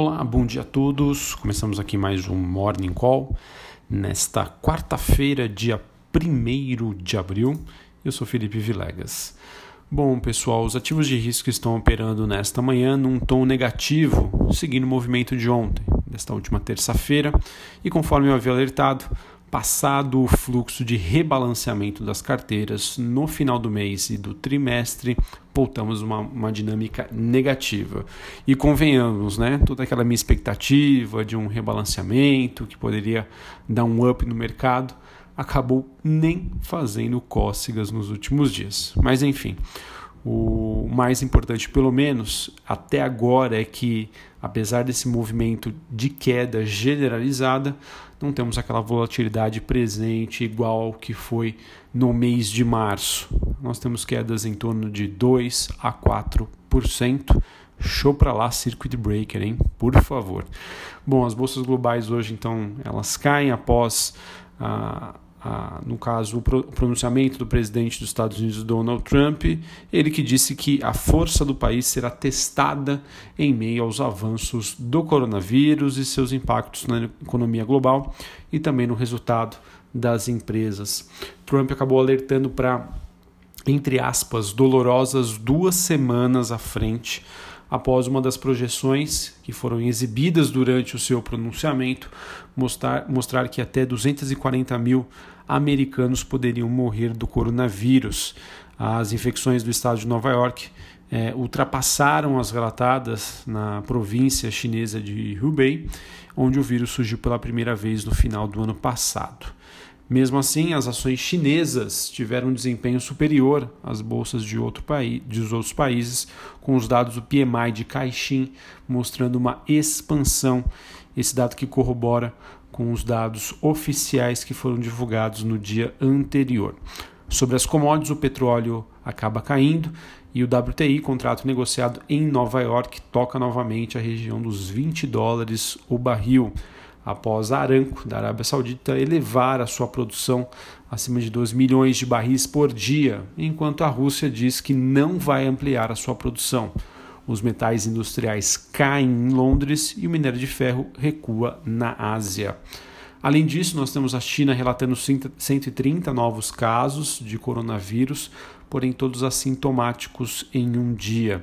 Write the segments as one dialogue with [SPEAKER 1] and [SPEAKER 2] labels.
[SPEAKER 1] Olá, bom dia a todos. Começamos aqui mais um Morning Call nesta quarta-feira, dia 1 de abril. Eu sou Felipe Vilegas. Bom, pessoal, os ativos de risco estão operando nesta manhã num tom negativo, seguindo o movimento de ontem, desta última terça-feira, e conforme eu havia alertado, Passado o fluxo de rebalanceamento das carteiras no final do mês e do trimestre, voltamos uma, uma dinâmica negativa. E convenhamos, né? Toda aquela minha expectativa de um rebalanceamento que poderia dar um up no mercado acabou nem fazendo cócegas nos últimos dias. Mas enfim, o mais importante, pelo menos até agora, é que, apesar desse movimento de queda generalizada, não temos aquela volatilidade presente igual que foi no mês de março. Nós temos quedas em torno de 2 a 4%. Show para lá, circuit breaker, hein? Por favor. Bom, as bolsas globais hoje, então, elas caem após a no caso, o pronunciamento do presidente dos Estados Unidos, Donald Trump, ele que disse que a força do país será testada em meio aos avanços do coronavírus e seus impactos na economia global e também no resultado das empresas. Trump acabou alertando para, entre aspas, dolorosas duas semanas à frente após uma das projeções que foram exibidas durante o seu pronunciamento mostrar, mostrar que até 240 mil americanos poderiam morrer do coronavírus. As infecções do estado de Nova York é, ultrapassaram as relatadas na província chinesa de Hubei, onde o vírus surgiu pela primeira vez no final do ano passado. Mesmo assim, as ações chinesas tiveram um desempenho superior às bolsas de, outro país, dos outros países, com os dados do PMI de Caixin mostrando uma expansão. Esse dado que corrobora com os dados oficiais que foram divulgados no dia anterior. Sobre as commodities, o petróleo acaba caindo e o WTI, contrato negociado em Nova York, toca novamente a região dos 20 dólares o barril após Aramco, da Arábia Saudita, elevar a sua produção acima de 2 milhões de barris por dia, enquanto a Rússia diz que não vai ampliar a sua produção. Os metais industriais caem em Londres e o minério de ferro recua na Ásia. Além disso, nós temos a China relatando 130 novos casos de coronavírus, porém todos assintomáticos em um dia.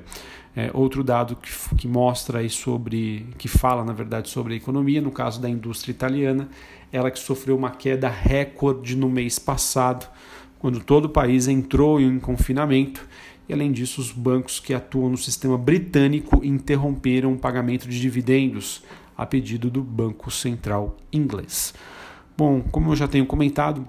[SPEAKER 1] É, outro dado que, que mostra aí sobre, que fala na verdade sobre a economia, no caso da indústria italiana, ela que sofreu uma queda recorde no mês passado, quando todo o país entrou em confinamento. E além disso, os bancos que atuam no sistema britânico interromperam o pagamento de dividendos a pedido do Banco Central inglês. Bom, como eu já tenho comentado,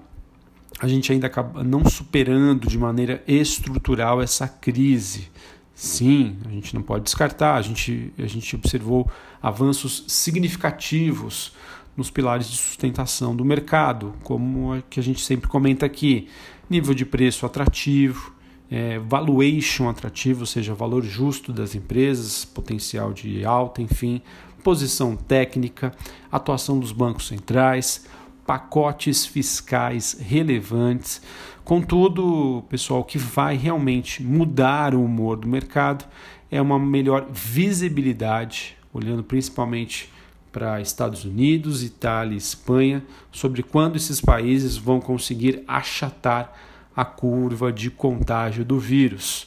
[SPEAKER 1] a gente ainda acaba não superando de maneira estrutural essa crise. Sim, a gente não pode descartar. A gente, a gente observou avanços significativos nos pilares de sustentação do mercado, como a que a gente sempre comenta aqui: nível de preço atrativo, é, valuation atrativo, ou seja, valor justo das empresas, potencial de alta, enfim, posição técnica, atuação dos bancos centrais, pacotes fiscais relevantes. Contudo, pessoal, o que vai realmente mudar o humor do mercado é uma melhor visibilidade, olhando principalmente para Estados Unidos, Itália e Espanha, sobre quando esses países vão conseguir achatar a curva de contágio do vírus.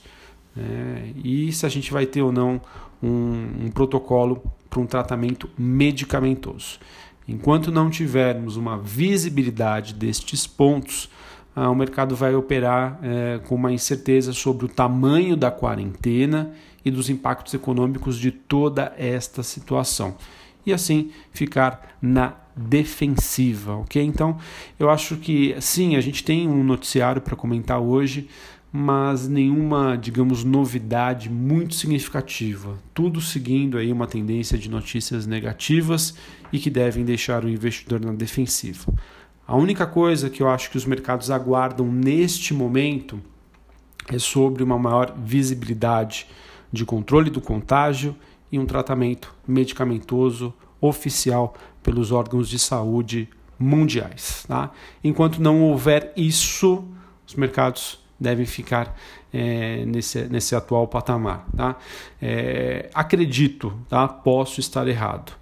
[SPEAKER 1] É, e se a gente vai ter ou não um, um protocolo para um tratamento medicamentoso. Enquanto não tivermos uma visibilidade destes pontos, ah, o mercado vai operar é, com uma incerteza sobre o tamanho da quarentena e dos impactos econômicos de toda esta situação. E assim ficar na defensiva, ok? Então, eu acho que sim, a gente tem um noticiário para comentar hoje, mas nenhuma, digamos, novidade muito significativa. Tudo seguindo aí uma tendência de notícias negativas e que devem deixar o investidor na defensiva. A única coisa que eu acho que os mercados aguardam neste momento é sobre uma maior visibilidade de controle do contágio e um tratamento medicamentoso oficial pelos órgãos de saúde mundiais. Tá? Enquanto não houver isso, os mercados devem ficar é, nesse, nesse atual patamar. Tá? É, acredito, tá? posso estar errado.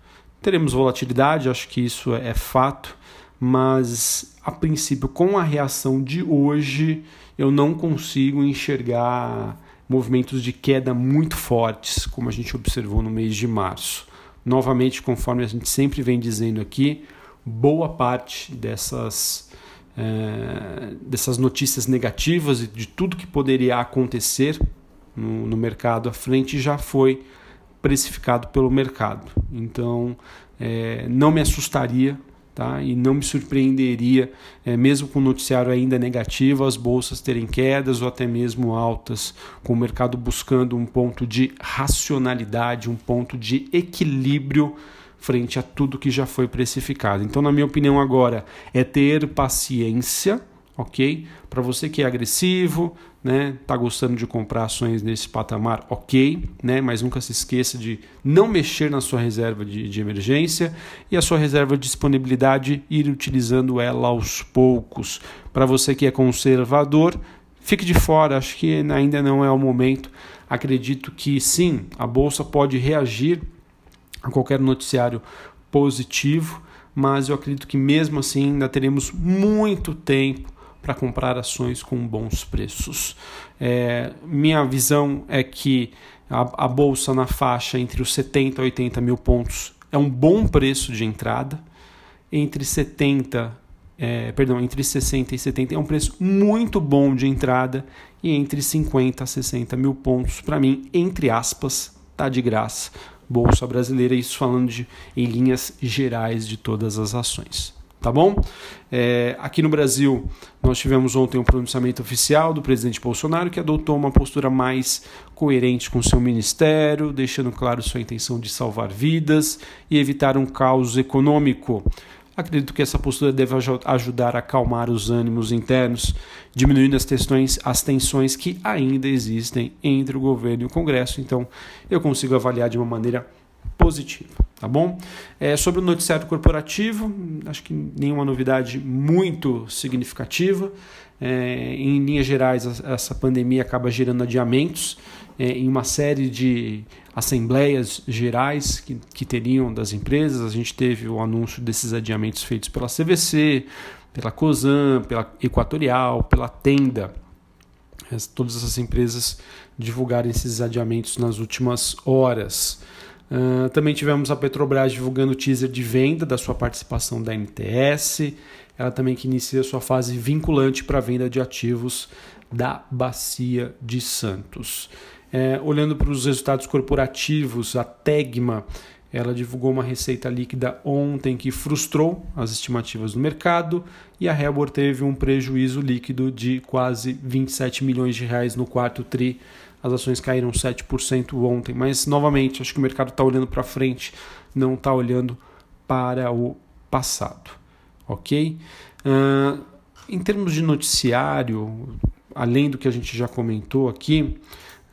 [SPEAKER 1] Teremos volatilidade, acho que isso é fato, mas a princípio, com a reação de hoje, eu não consigo enxergar movimentos de queda muito fortes, como a gente observou no mês de março. Novamente, conforme a gente sempre vem dizendo aqui, boa parte dessas, é, dessas notícias negativas e de tudo que poderia acontecer no, no mercado à frente já foi precificado pelo mercado. Então, é, não me assustaria Tá? E não me surpreenderia, é, mesmo com o noticiário ainda negativo, as bolsas terem quedas ou até mesmo altas, com o mercado buscando um ponto de racionalidade, um ponto de equilíbrio frente a tudo que já foi precificado. Então, na minha opinião, agora é ter paciência ok? Para você que é agressivo, né, tá gostando de comprar ações nesse patamar, ok, né? Mas nunca se esqueça de não mexer na sua reserva de, de emergência e a sua reserva de disponibilidade ir utilizando ela aos poucos. Para você que é conservador, fique de fora, acho que ainda não é o momento. Acredito que sim, a bolsa pode reagir a qualquer noticiário positivo, mas eu acredito que mesmo assim ainda teremos muito tempo para comprar ações com bons preços. É, minha visão é que a, a, bolsa na faixa entre os 70 e 80 mil pontos é um bom preço de entrada. Entre 70, é, perdão, entre 60 e 70 é um preço muito bom de entrada. E entre 50 a 60 mil pontos, para mim, entre aspas, tá de graça. Bolsa brasileira, isso falando de, em linhas gerais de todas as ações tá bom? É, aqui no Brasil, nós tivemos ontem um pronunciamento oficial do presidente Bolsonaro que adotou uma postura mais coerente com seu ministério, deixando claro sua intenção de salvar vidas e evitar um caos econômico. Acredito que essa postura deve ajudar a acalmar os ânimos internos, diminuindo as tensões, as tensões que ainda existem entre o governo e o Congresso. Então, eu consigo avaliar de uma maneira positiva, tá bom? É, sobre o noticiário corporativo, acho que nenhuma novidade muito significativa. É, em linhas gerais, essa pandemia acaba gerando adiamentos é, em uma série de assembleias gerais que, que teriam das empresas. A gente teve o anúncio desses adiamentos feitos pela CVC, pela COSAN, pela Equatorial, pela Tenda. Todas essas empresas divulgaram esses adiamentos nas últimas horas. Uh, também tivemos a Petrobras divulgando o teaser de venda da sua participação da NTS. Ela também que inicia sua fase vinculante para a venda de ativos da Bacia de Santos. É, olhando para os resultados corporativos, a Tegma ela divulgou uma receita líquida ontem que frustrou as estimativas do mercado e a Helbor teve um prejuízo líquido de quase 27 milhões de reais no quarto tri as ações caíram 7% ontem, mas novamente acho que o mercado está olhando para frente, não está olhando para o passado, ok? Uh, em termos de noticiário, além do que a gente já comentou aqui,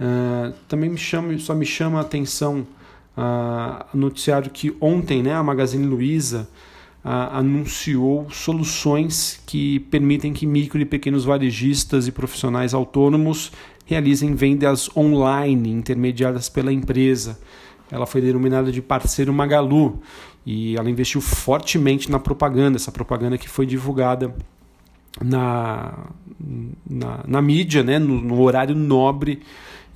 [SPEAKER 1] uh, também me chama, só me chama a atenção o noticiário que ontem né, a Magazine Luiza anunciou soluções que permitem que micro e pequenos varejistas e profissionais autônomos realizem vendas online intermediadas pela empresa. Ela foi denominada de parceiro Magalu e ela investiu fortemente na propaganda, essa propaganda que foi divulgada na, na, na mídia, né, no, no horário nobre.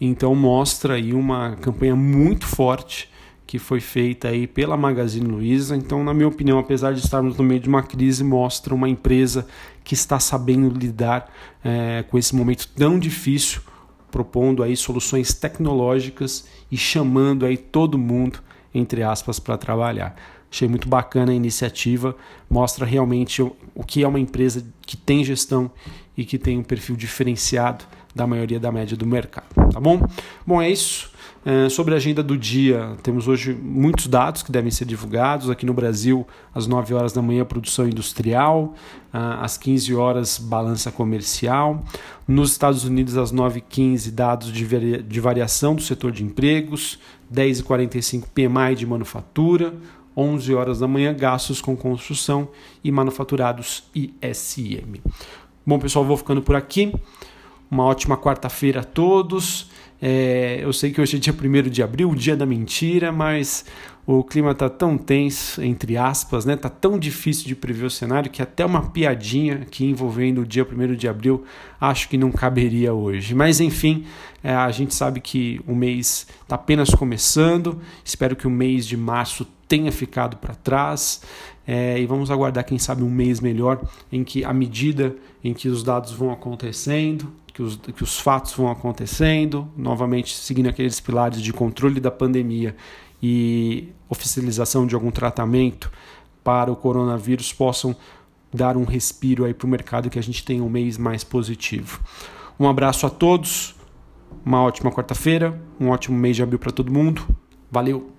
[SPEAKER 1] Então mostra aí uma campanha muito forte que foi feita aí pela Magazine Luiza. Então, na minha opinião, apesar de estarmos no meio de uma crise, mostra uma empresa que está sabendo lidar é, com esse momento tão difícil propondo aí soluções tecnológicas e chamando aí todo mundo, entre aspas, para trabalhar. Achei muito bacana a iniciativa, mostra realmente o, o que é uma empresa que tem gestão e que tem um perfil diferenciado da maioria da média do mercado, tá bom? Bom, é isso. É, sobre a agenda do dia, temos hoje muitos dados que devem ser divulgados. Aqui no Brasil, às 9 horas da manhã, produção industrial, ah, às 15 horas, balança comercial. Nos Estados Unidos, às 9h15, dados de, varia de variação do setor de empregos, 10h45, PMI de manufatura, 11 horas da manhã, gastos com construção e manufaturados ISM. Bom, pessoal, vou ficando por aqui. Uma ótima quarta-feira a todos. É, eu sei que hoje é dia 1 de abril, o dia da mentira, mas o clima tá tão tenso, entre aspas, né? Tá tão difícil de prever o cenário que até uma piadinha aqui envolvendo o dia 1 de abril acho que não caberia hoje. Mas enfim, é, a gente sabe que o mês está apenas começando. Espero que o mês de março tenha ficado para trás. É, e vamos aguardar, quem sabe, um mês melhor em que, à medida em que os dados vão acontecendo, que os, que os fatos vão acontecendo, novamente seguindo aqueles pilares de controle da pandemia e oficialização de algum tratamento para o coronavírus possam dar um respiro aí para o mercado que a gente tenha um mês mais positivo. Um abraço a todos, uma ótima quarta-feira, um ótimo mês de abril para todo mundo. Valeu!